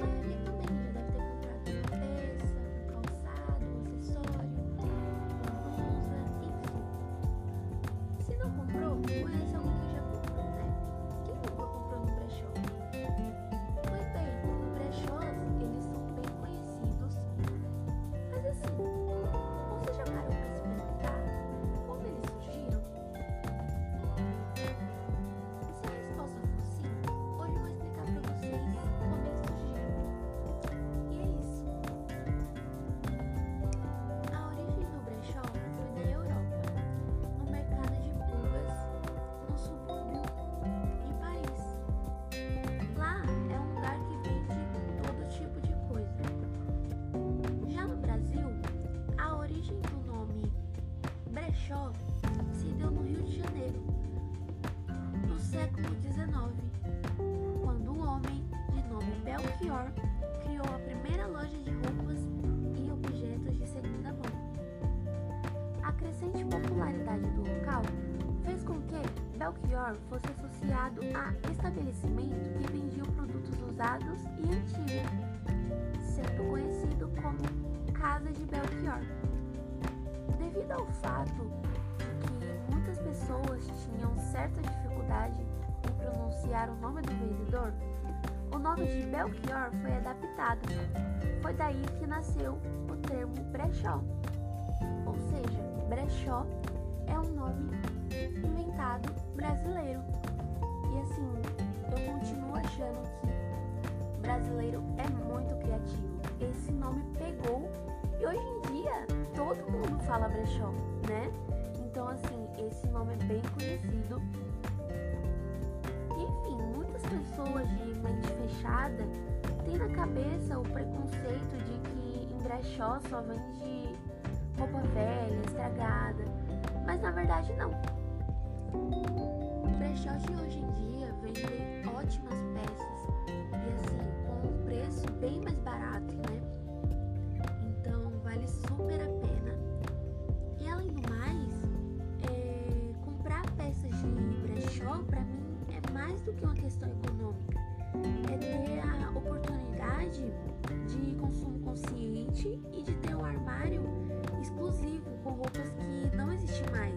teman-teman jovem se deu no Rio de Janeiro, no século XIX, quando um homem de nome Belchior criou a primeira loja de roupas e objetos de segunda mão. A crescente popularidade do local fez com que Belchior fosse associado a estabelecimentos que vendiam produtos Devido ao fato que muitas pessoas tinham certa dificuldade em pronunciar o nome do vendedor, o nome de Belchior foi adaptado. Foi daí que nasceu o termo brechó. Ou seja, brechó é um nome inventado brasileiro. E assim, eu continuo achando que brasileiro é muito criativo. Esse nome pegou fala brechó, né? Então assim, esse nome é bem conhecido. Enfim, muitas pessoas de mente fechada têm na cabeça o preconceito de que em brechó só vende roupa velha, estragada. Mas na verdade não. Brechós de hoje em dia vendem ótimas do que uma questão econômica. É ter a oportunidade de consumo consciente e de ter um armário exclusivo com roupas que não existem mais,